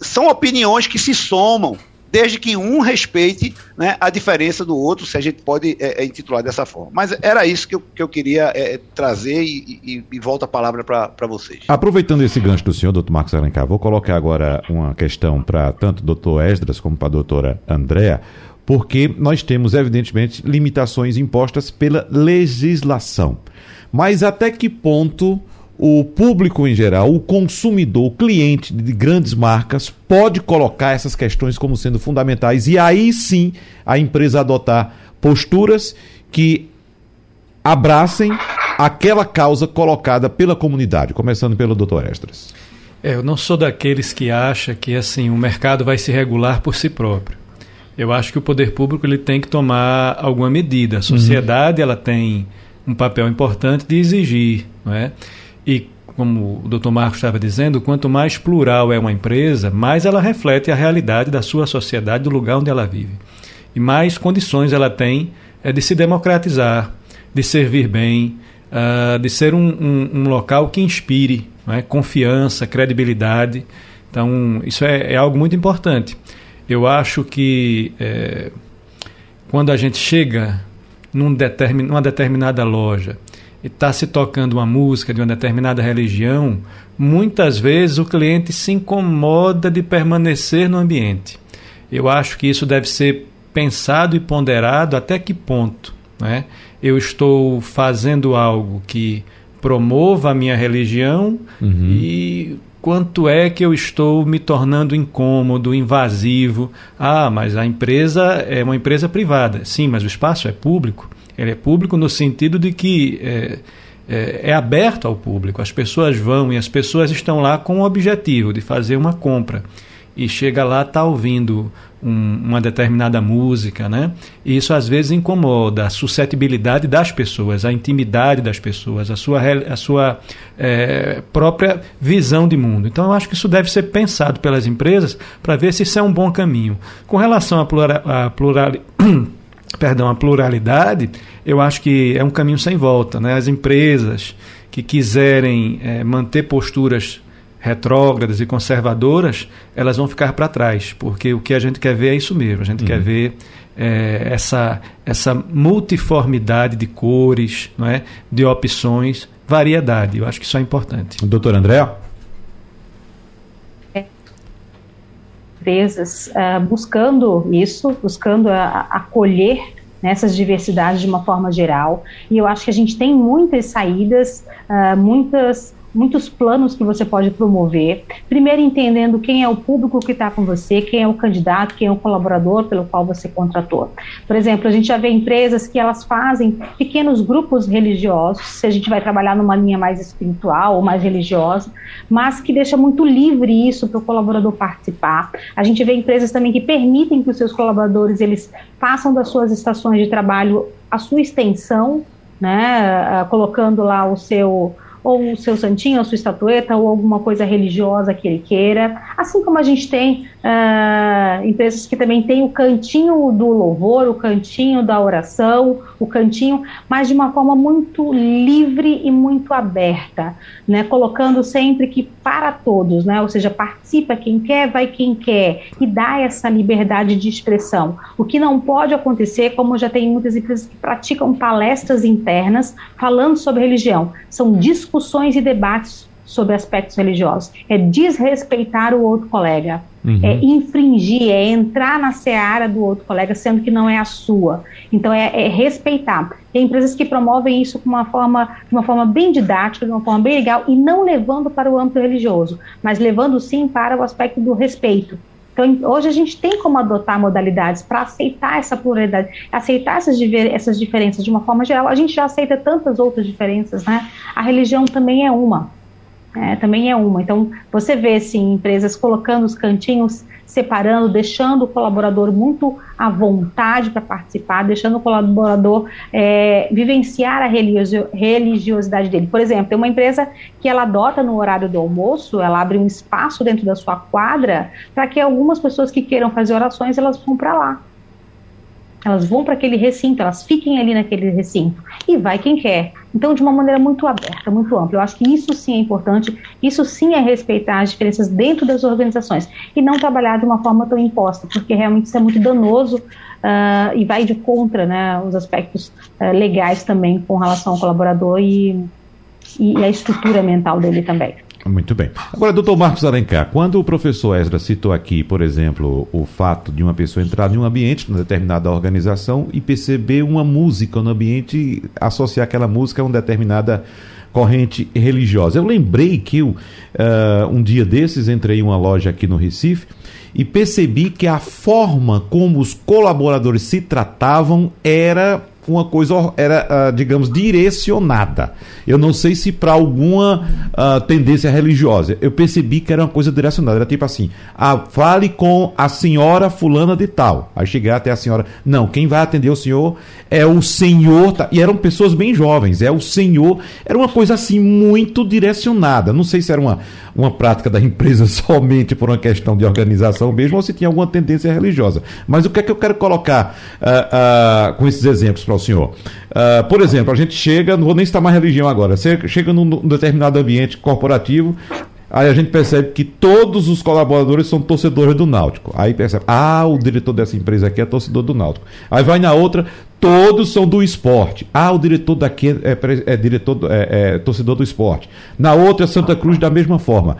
são opiniões que se somam, desde que um respeite né, a diferença do outro, se a gente pode é, é, intitular dessa forma. Mas era isso que eu, que eu queria é, trazer e, e, e volta a palavra para vocês. Aproveitando esse gancho do senhor, doutor Marcos Alencar, vou colocar agora uma questão para tanto o doutor Esdras como para a doutora Andréa porque nós temos, evidentemente, limitações impostas pela legislação. Mas até que ponto o público em geral, o consumidor, o cliente de grandes marcas, pode colocar essas questões como sendo fundamentais e aí sim a empresa adotar posturas que abracem aquela causa colocada pela comunidade, começando pelo Dr. Estras. É, eu não sou daqueles que acha que assim o mercado vai se regular por si próprio. Eu acho que o poder público ele tem que tomar alguma medida. A sociedade uhum. ela tem um papel importante de exigir, não é? E como o Dr. Marcos estava dizendo, quanto mais plural é uma empresa, mais ela reflete a realidade da sua sociedade, do lugar onde ela vive. E mais condições ela tem é, de se democratizar, de servir bem, uh, de ser um, um, um, local que inspire é? confiança, credibilidade. Então, isso é, é algo muito importante. Eu acho que é, quando a gente chega num determin, numa determinada loja e está se tocando uma música de uma determinada religião, muitas vezes o cliente se incomoda de permanecer no ambiente. Eu acho que isso deve ser pensado e ponderado até que ponto né? eu estou fazendo algo que promova a minha religião uhum. e quanto é que eu estou me tornando incômodo, invasivo. Ah, mas a empresa é uma empresa privada. Sim, mas o espaço é público. Ele é público no sentido de que é, é, é aberto ao público. As pessoas vão e as pessoas estão lá com o objetivo de fazer uma compra e chega lá está ouvindo um, uma determinada música, né? E isso às vezes incomoda a suscetibilidade das pessoas, a intimidade das pessoas, a sua, a sua é, própria visão de mundo. Então eu acho que isso deve ser pensado pelas empresas para ver se isso é um bom caminho. Com relação à plural, a plural perdão, a pluralidade, eu acho que é um caminho sem volta. Né? As empresas que quiserem é, manter posturas retrógradas e conservadoras, elas vão ficar para trás, porque o que a gente quer ver é isso mesmo, a gente uhum. quer ver é, essa, essa multiformidade de cores, não é? de opções, variedade. Eu acho que isso é importante. Doutor André? Empresas uh, buscando isso, buscando uh, acolher nessas diversidades de uma forma geral. E eu acho que a gente tem muitas saídas, uh, muitas muitos planos que você pode promover. Primeiro, entendendo quem é o público que está com você, quem é o candidato, quem é o colaborador pelo qual você contratou. Por exemplo, a gente já vê empresas que elas fazem pequenos grupos religiosos, se a gente vai trabalhar numa linha mais espiritual ou mais religiosa, mas que deixa muito livre isso para o colaborador participar. A gente vê empresas também que permitem que os seus colaboradores eles façam das suas estações de trabalho a sua extensão, né, colocando lá o seu ou o seu santinho, a sua estatueta, ou alguma coisa religiosa que ele queira. Assim como a gente tem uh, empresas que também tem o cantinho do louvor, o cantinho da oração, o cantinho, mas de uma forma muito livre e muito aberta, né? Colocando sempre que para todos, né? Ou seja, participa quem quer, vai quem quer e dá essa liberdade de expressão. O que não pode acontecer, como já tem muitas empresas que praticam palestras internas falando sobre religião, são discussões e debates sobre aspectos religiosos. É desrespeitar o outro colega, uhum. é infringir, é entrar na seara do outro colega, sendo que não é a sua. Então é, é respeitar. Tem empresas que promovem isso com uma forma, de uma forma bem didática, de uma forma bem legal, e não levando para o âmbito religioso, mas levando sim para o aspecto do respeito. Então, hoje a gente tem como adotar modalidades para aceitar essa pluralidade, aceitar essas, essas diferenças de uma forma geral. A gente já aceita tantas outras diferenças, né? A religião também é uma. É, também é uma. Então, você vê, sim, empresas colocando os cantinhos, separando, deixando o colaborador muito à vontade para participar, deixando o colaborador é, vivenciar a religiosidade dele. Por exemplo, tem uma empresa que ela adota no horário do almoço, ela abre um espaço dentro da sua quadra para que algumas pessoas que queiram fazer orações, elas vão para lá. Elas vão para aquele recinto, elas fiquem ali naquele recinto. E vai quem quer. Então, de uma maneira muito aberta, muito ampla. Eu acho que isso sim é importante, isso sim é respeitar as diferenças dentro das organizações e não trabalhar de uma forma tão imposta, porque realmente isso é muito danoso uh, e vai de contra né, os aspectos uh, legais também com relação ao colaborador e, e a estrutura mental dele também. Muito bem. Agora, doutor Marcos Alencar, quando o professor Ezra citou aqui, por exemplo, o fato de uma pessoa entrar em um ambiente, numa determinada organização, e perceber uma música no ambiente, associar aquela música a uma determinada corrente religiosa. Eu lembrei que eu, uh, um dia desses entrei em uma loja aqui no Recife e percebi que a forma como os colaboradores se tratavam era uma coisa, era, uh, digamos, direcionada. Eu não sei se para alguma uh, tendência religiosa. Eu percebi que era uma coisa direcionada. Era tipo assim: ah, fale com a senhora fulana de tal. Aí chegar até a senhora. Não, quem vai atender o senhor é o senhor. E eram pessoas bem jovens. É o senhor. Era uma coisa assim muito direcionada. Não sei se era uma, uma prática da empresa somente por uma questão de organização mesmo ou se tinha alguma tendência religiosa. Mas o que é que eu quero colocar uh, com esses exemplos para o senhor? por exemplo, a gente chega, não vou nem citar mais religião agora. Você chega num determinado ambiente corporativo, aí a gente percebe que todos os colaboradores são torcedores do Náutico. Aí percebe, ah, o diretor dessa empresa aqui é torcedor do Náutico. Aí vai na outra, todos são do esporte. Ah, o diretor daqui é, é, é diretor, é, é torcedor do esporte. Na outra, Santa Cruz, da mesma forma.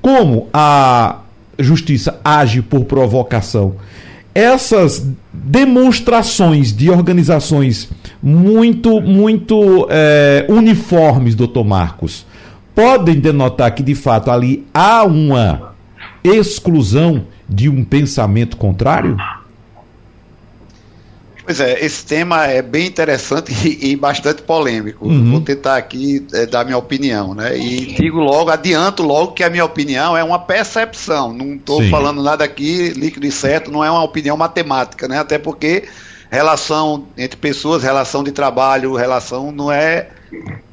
Como a justiça age por provocação? Essas demonstrações de organizações muito, muito é, uniformes, doutor Marcos, podem denotar que de fato ali há uma exclusão de um pensamento contrário? Pois é, esse tema é bem interessante e, e bastante polêmico. Uhum. Vou tentar aqui é, dar minha opinião, né? E digo logo, adianto logo que a minha opinião é uma percepção. Não estou falando nada aqui líquido e certo, não é uma opinião matemática, né? Até porque relação entre pessoas, relação de trabalho, relação não é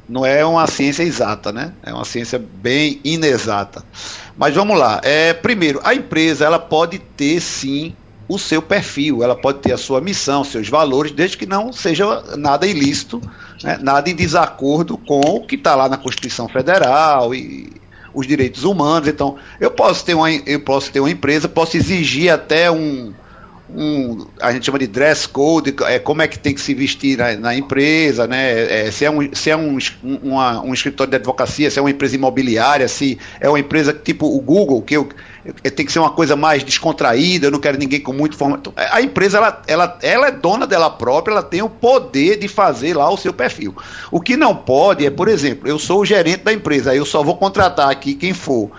não é uma ciência exata, né? É uma ciência bem inexata. Mas vamos lá. É, primeiro, a empresa ela pode ter sim o seu perfil, ela pode ter a sua missão, seus valores, desde que não seja nada ilícito, né, nada em desacordo com o que está lá na Constituição Federal e os direitos humanos. Então, eu posso ter uma, eu posso ter uma empresa, posso exigir até um, um, a gente chama de dress code, é, como é que tem que se vestir na, na empresa, né? É, se é, um, se é um, uma, um escritório de advocacia, se é uma empresa imobiliária, se é uma empresa tipo o Google, que eu, tem que ser uma coisa mais descontraída, eu não quero ninguém com muito formato. A empresa, ela, ela, ela é dona dela própria, ela tem o poder de fazer lá o seu perfil. O que não pode é, por exemplo, eu sou o gerente da empresa, eu só vou contratar aqui quem for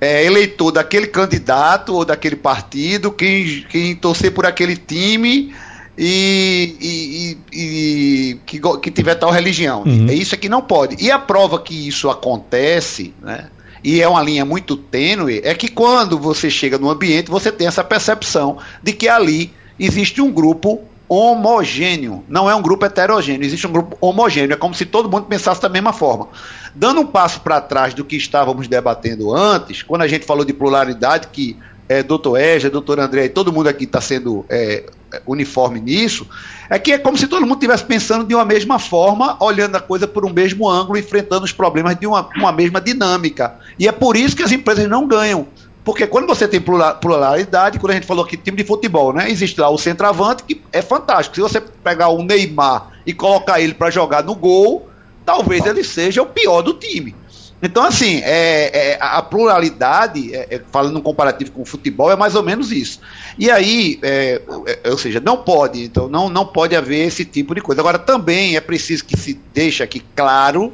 é, eleitor daquele candidato ou daquele partido, quem, quem torcer por aquele time e, e, e que, que tiver tal religião. Uhum. É isso é que não pode. E a prova que isso acontece, né? E é uma linha muito tênue, é que quando você chega no ambiente, você tem essa percepção de que ali existe um grupo homogêneo, não é um grupo heterogêneo, existe um grupo homogêneo, é como se todo mundo pensasse da mesma forma. Dando um passo para trás do que estávamos debatendo antes, quando a gente falou de pluralidade, que é, doutor Eja, doutor André, todo mundo aqui está sendo é, uniforme nisso, é que é como se todo mundo estivesse pensando de uma mesma forma, olhando a coisa por um mesmo ângulo, enfrentando os problemas de uma, uma mesma dinâmica. E é por isso que as empresas não ganham. Porque quando você tem pluralidade, quando a gente falou aqui time de futebol, né? Existe lá o centroavante, que é fantástico. Se você pegar o Neymar e colocar ele para jogar no gol, talvez ele seja o pior do time. Então, assim, é, é a pluralidade, é, é, falando um comparativo com o futebol, é mais ou menos isso. E aí, é, é, ou seja, não pode, então não, não pode haver esse tipo de coisa. Agora, também é preciso que se deixe aqui claro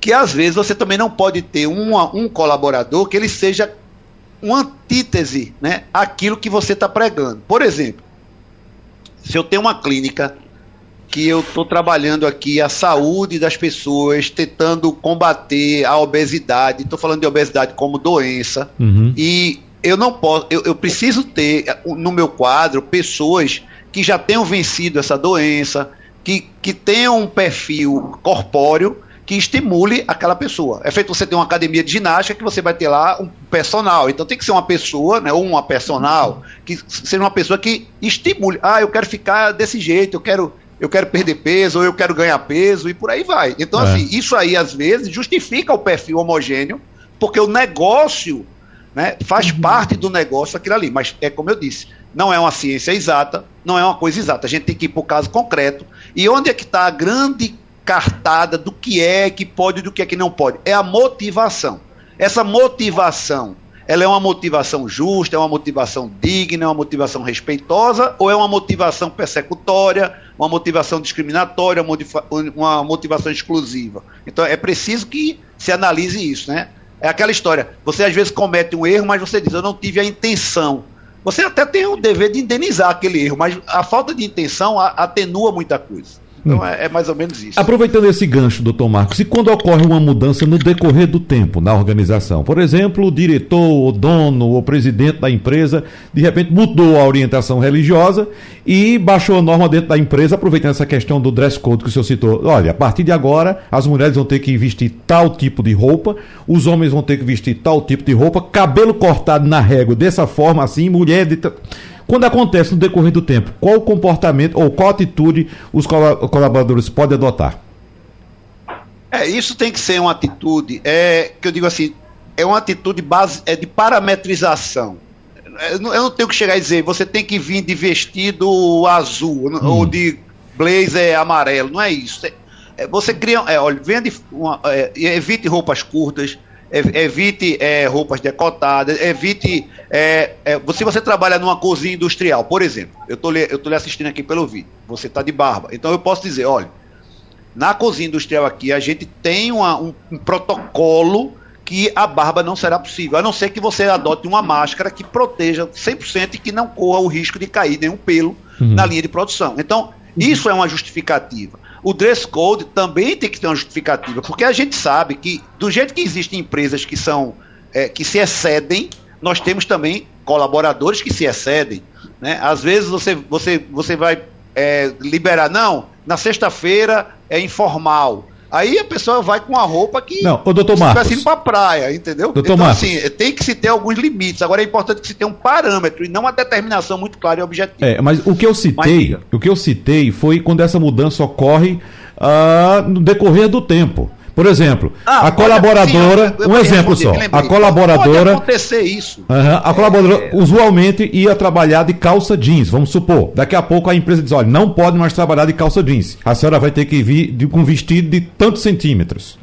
que às vezes você também não pode ter uma, um colaborador que ele seja uma antítese né, àquilo que você está pregando. Por exemplo, se eu tenho uma clínica que eu estou trabalhando aqui a saúde das pessoas, tentando combater a obesidade. Estou falando de obesidade como doença. Uhum. E eu não posso, eu, eu, preciso ter no meu quadro pessoas que já tenham vencido essa doença, que, que tenham um perfil corpóreo que estimule aquela pessoa. É feito você ter uma academia de ginástica que você vai ter lá um personal. Então tem que ser uma pessoa, né, ou uma personal, que seja uma pessoa que estimule. Ah, eu quero ficar desse jeito, eu quero eu quero perder peso, ou eu quero ganhar peso, e por aí vai. Então, é. assim, isso aí, às vezes, justifica o perfil homogêneo, porque o negócio né, faz uhum. parte do negócio aquilo ali. Mas é como eu disse, não é uma ciência exata, não é uma coisa exata. A gente tem que ir para o caso concreto. E onde é que está a grande cartada do que é que pode e do que é que não pode? É a motivação. Essa motivação ela é uma motivação justa, é uma motivação digna, é uma motivação respeitosa ou é uma motivação persecutória, uma motivação discriminatória, uma motivação exclusiva? Então é preciso que se analise isso, né? É aquela história, você às vezes comete um erro, mas você diz, eu não tive a intenção. Você até tem o dever de indenizar aquele erro, mas a falta de intenção atenua muita coisa. Então hum. é, é, mais ou menos isso. Aproveitando esse gancho, doutor Marcos, e quando ocorre uma mudança no decorrer do tempo na organização? Por exemplo, o diretor, o dono, o presidente da empresa, de repente mudou a orientação religiosa e baixou a norma dentro da empresa, aproveitando essa questão do dress code que o senhor citou. Olha, a partir de agora, as mulheres vão ter que vestir tal tipo de roupa, os homens vão ter que vestir tal tipo de roupa, cabelo cortado na régua dessa forma assim, mulher de. Quando acontece no decorrer do tempo, qual comportamento ou qual atitude os colaboradores podem adotar? É, isso tem que ser uma atitude, é, que eu digo assim, é uma atitude base, é de parametrização. Eu não tenho que chegar e dizer, você tem que vir de vestido azul hum. ou de blazer amarelo, não é isso. É, é você cria, é, olha, vende, uma, é, evite roupas curtas, evite é, roupas decotadas, evite. É, é, se você trabalha numa cozinha industrial, por exemplo, eu estou eu tô lhe assistindo aqui pelo vídeo, você está de barba. Então eu posso dizer: olha, na cozinha industrial aqui, a gente tem uma, um, um protocolo que a barba não será possível, a não ser que você adote uma máscara que proteja 100% e que não corra o risco de cair nenhum pelo uhum. na linha de produção. Então, isso é uma justificativa o dress code também tem que ter uma justificativa, porque a gente sabe que, do jeito que existem empresas que são é, que se excedem, nós temos também colaboradores que se excedem. Né? Às vezes você, você, você vai é, liberar, não, na sexta-feira é informal. Aí a pessoa vai com a roupa que não, o doutor Marcos, indo para praia, entendeu? Doutor então, Marcos. assim, tem que se ter alguns limites. Agora é importante que se tenha um parâmetro e não uma determinação muito clara e objetiva. É, mas o que eu citei, mas, o que eu citei foi quando essa mudança ocorre uh, no decorrer do tempo. Por exemplo, ah, a colaboradora, sim, um exemplo só, a colaboradora, pode acontecer isso. Uh a colaboradora é... usualmente ia trabalhar de calça jeans, vamos supor. Daqui a pouco a empresa diz, olha, não pode mais trabalhar de calça jeans. A senhora vai ter que vir de, com vestido de tantos centímetros.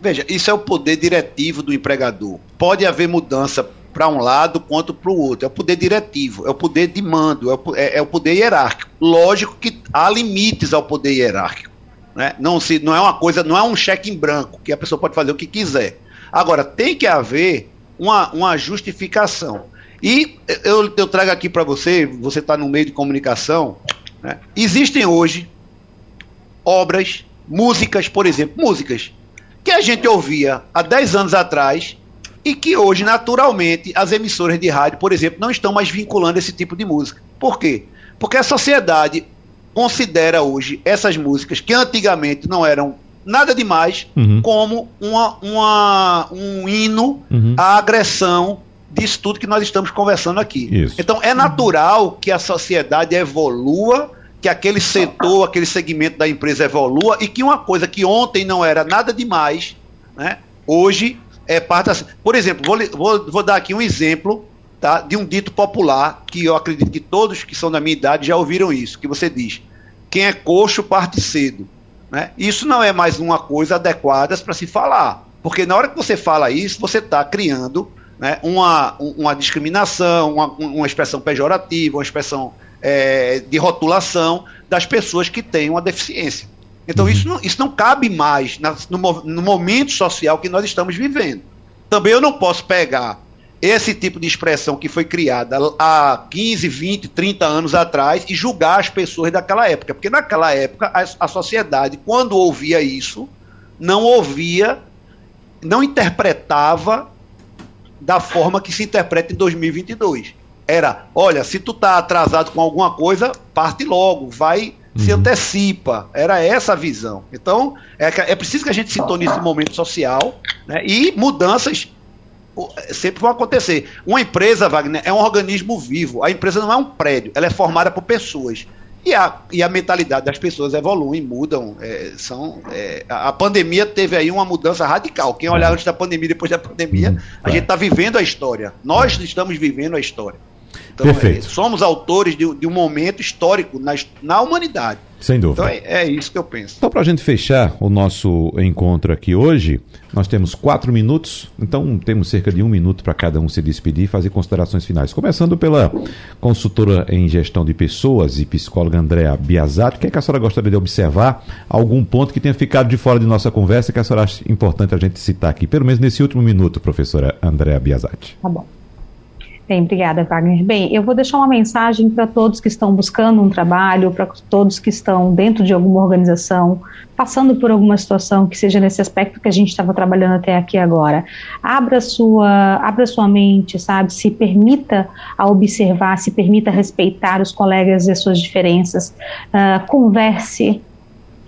Veja, isso é o poder diretivo do empregador. Pode haver mudança para um lado quanto para o outro. É o poder diretivo, é o poder de mando, é o, é, é o poder hierárquico. Lógico que há limites ao poder hierárquico. Né? Não, se, não é uma coisa, não é um cheque em branco que a pessoa pode fazer o que quiser. Agora, tem que haver uma, uma justificação. E eu, eu trago aqui para você, você está no meio de comunicação, né? existem hoje obras, músicas, por exemplo, músicas que a gente ouvia há 10 anos atrás e que hoje, naturalmente, as emissoras de rádio, por exemplo, não estão mais vinculando esse tipo de música. Por quê? Porque a sociedade considera hoje essas músicas que antigamente não eram nada demais uhum. como uma, uma, um hino uhum. à agressão disso tudo que nós estamos conversando aqui. Isso. Então é natural que a sociedade evolua, que aquele setor, aquele segmento da empresa evolua e que uma coisa que ontem não era nada demais, né, hoje é parte assim. Por exemplo, vou, vou, vou dar aqui um exemplo tá, de um dito popular que eu acredito que todos que são da minha idade já ouviram isso, que você diz: quem é coxo parte cedo. Né? Isso não é mais uma coisa adequada para se falar. Porque na hora que você fala isso, você está criando né, uma, uma discriminação, uma, uma expressão pejorativa, uma expressão é, de rotulação das pessoas que têm uma deficiência. Então, uhum. isso, não, isso não cabe mais na, no, no momento social que nós estamos vivendo. Também eu não posso pegar esse tipo de expressão que foi criada há 15, 20, 30 anos atrás e julgar as pessoas daquela época. Porque naquela época a, a sociedade, quando ouvia isso, não ouvia, não interpretava da forma que se interpreta em 2022. Era, olha, se tu tá atrasado com alguma coisa, parte logo, vai, uhum. se antecipa. Era essa a visão. Então, é, é preciso que a gente sintonize o momento social né, e mudanças sempre vão acontecer. Uma empresa, Wagner, é um organismo vivo. A empresa não é um prédio, ela é formada por pessoas. E a, e a mentalidade das pessoas evolui, mudam. É, são, é, a pandemia teve aí uma mudança radical. Quem olhar antes da pandemia depois da pandemia, a é. gente está vivendo a história. Nós estamos vivendo a história. Então, Perfeito. É, somos autores de, de, um momento histórico na, na humanidade. Sem dúvida. Então é, é isso que eu penso. Então, para a gente fechar o nosso encontro aqui hoje, nós temos quatro minutos, então temos cerca de um minuto para cada um se despedir e fazer considerações finais. Começando pela consultora em gestão de pessoas e psicóloga Andréa Biasato, o que, é que a senhora gostaria de observar? Algum ponto que tenha ficado de fora de nossa conversa que a senhora acha importante a gente citar aqui, pelo menos nesse último minuto, professora Andréa Biasati. Tá bom. Obrigada, Wagner. Bem, eu vou deixar uma mensagem para todos que estão buscando um trabalho, para todos que estão dentro de alguma organização, passando por alguma situação que seja nesse aspecto que a gente estava trabalhando até aqui agora. Abra sua, abra sua mente, sabe? Se permita a observar, se permita respeitar os colegas e as suas diferenças. Uh, converse,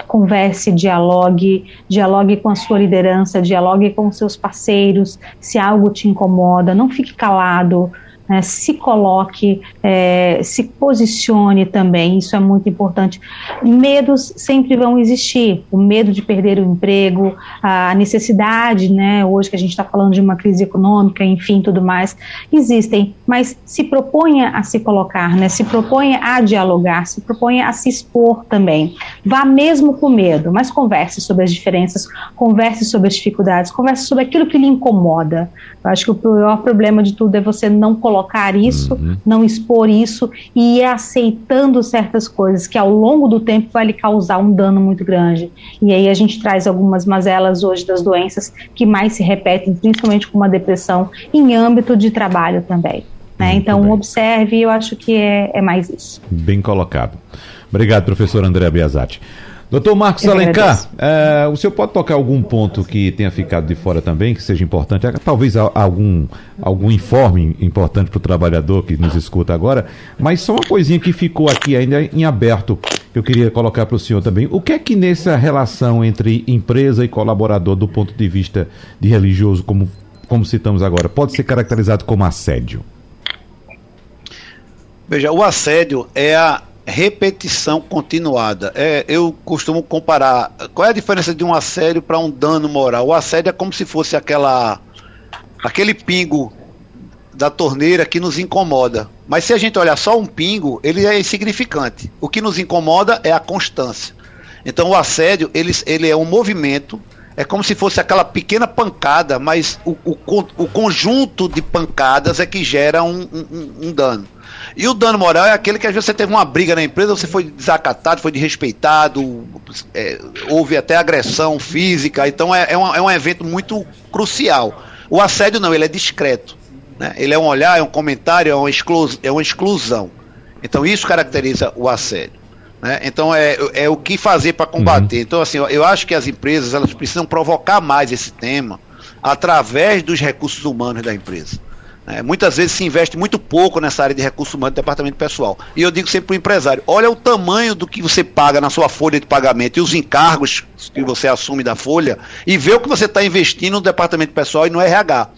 converse, dialogue, dialogue com a sua liderança, dialogue com seus parceiros, se algo te incomoda, não fique calado, né, se coloque, é, se posicione também, isso é muito importante. Medos sempre vão existir, o medo de perder o emprego, a necessidade, né, hoje que a gente está falando de uma crise econômica, enfim, tudo mais, existem, mas se proponha a se colocar, né, se proponha a dialogar, se proponha a se expor também. Vá mesmo com medo, mas converse sobre as diferenças, converse sobre as dificuldades, converse sobre aquilo que lhe incomoda. Eu acho que o pior problema de tudo é você não colocar colocar isso, uhum. não expor isso e ir aceitando certas coisas que ao longo do tempo vai lhe causar um dano muito grande. E aí a gente traz algumas mazelas hoje das doenças que mais se repetem, principalmente com uma depressão em âmbito de trabalho também. Né? Então bem. observe, eu acho que é, é mais isso. Bem colocado. Obrigado, professor André Biasati. Doutor Marcos Alencar, é, o senhor pode tocar algum ponto que tenha ficado de fora também, que seja importante? Talvez algum, algum informe importante para o trabalhador que nos escuta agora, mas só uma coisinha que ficou aqui ainda em aberto, que eu queria colocar para o senhor também. O que é que nessa relação entre empresa e colaborador, do ponto de vista de religioso, como, como citamos agora, pode ser caracterizado como assédio? Veja, o assédio é a repetição continuada. É, eu costumo comparar. Qual é a diferença de um assédio para um dano moral? O assédio é como se fosse aquela aquele pingo da torneira que nos incomoda. Mas se a gente olhar só um pingo, ele é insignificante. O que nos incomoda é a constância. Então o assédio, ele, ele é um movimento, é como se fosse aquela pequena pancada, mas o, o, o conjunto de pancadas é que gera um, um, um dano. E o dano moral é aquele que às vezes você teve uma briga na empresa, você foi desacatado, foi desrespeitado, é, houve até agressão física, então é, é, um, é um evento muito crucial. O assédio não, ele é discreto. Né? Ele é um olhar, é um comentário, é uma, exclus, é uma exclusão. Então isso caracteriza o assédio. Né? Então é, é o que fazer para combater. Uhum. Então, assim, eu, eu acho que as empresas elas precisam provocar mais esse tema através dos recursos humanos da empresa. É, muitas vezes se investe muito pouco nessa área de recursos humanos do departamento pessoal. E eu digo sempre para o empresário: olha o tamanho do que você paga na sua folha de pagamento e os encargos que você assume da folha e vê o que você está investindo no departamento pessoal e no RH.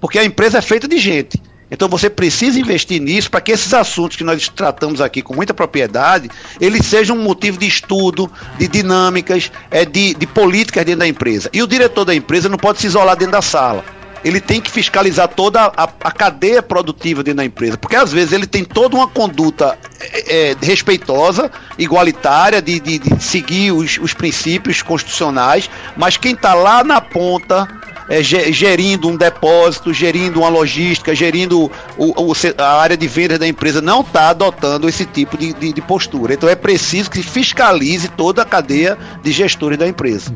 Porque a empresa é feita de gente. Então você precisa investir nisso para que esses assuntos que nós tratamos aqui com muita propriedade, eles sejam um motivo de estudo, de dinâmicas, é, de, de políticas dentro da empresa. E o diretor da empresa não pode se isolar dentro da sala ele tem que fiscalizar toda a, a, cadeia produtiva dentro da empresa, porque às vezes ele tem toda uma conduta é, é respeitosa, igualitária, de, de, de seguir os, os, princípios constitucionais, mas quem está lá na ponta é, gerindo um depósito, gerindo uma logística, gerindo o, o, a área de vendas da empresa, não está adotando esse tipo de, de, de postura. Então é preciso que fiscalize toda a cadeia de gestores da empresa.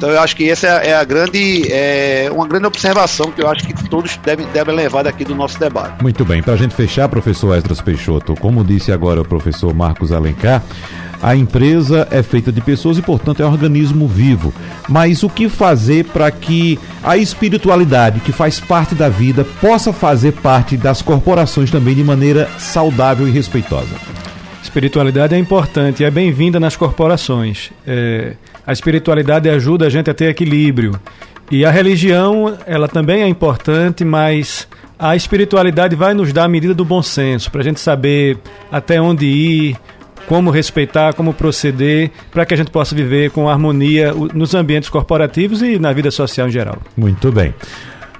Então eu acho que essa é a grande, é, uma grande observação que eu acho que todos devem, devem levar daqui do nosso debate. Muito bem, para a gente fechar, professor Esdras Peixoto, como disse agora o professor Marcos Alencar, a empresa é feita de pessoas e, portanto, é um organismo vivo. Mas o que fazer para que a espiritualidade, que faz parte da vida, possa fazer parte das corporações também de maneira saudável e respeitosa? Espiritualidade é importante, é bem-vinda nas corporações. É, a espiritualidade ajuda a gente a ter equilíbrio. E a religião, ela também é importante, mas a espiritualidade vai nos dar a medida do bom senso, para a gente saber até onde ir, como respeitar, como proceder, para que a gente possa viver com harmonia nos ambientes corporativos e na vida social em geral. Muito bem.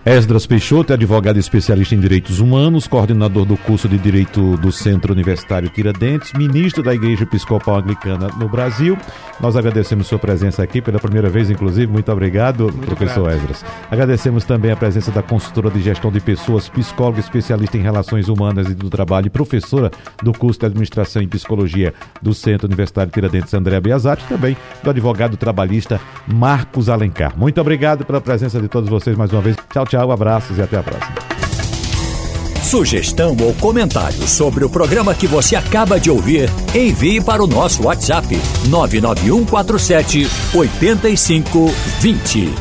Esdras Peixoto é advogado especialista em direitos humanos, coordenador do curso de Direito do Centro Universitário Tiradentes, ministro da Igreja Episcopal Anglicana no Brasil. Nós agradecemos sua presença aqui pela primeira vez, inclusive. Muito obrigado, Muito professor grato. Esdras. Agradecemos também a presença da consultora de gestão de pessoas, psicóloga especialista em relações humanas e do trabalho e professora do curso de Administração e Psicologia do Centro Universitário Tiradentes, André Biasati, também do advogado trabalhista Marcos Alencar. Muito obrigado pela presença de todos vocês mais uma vez. Tchau, tchau, abraços e até a próxima. Sugestão ou comentário sobre o programa que você acaba de ouvir, envie para o nosso WhatsApp 99147 8520.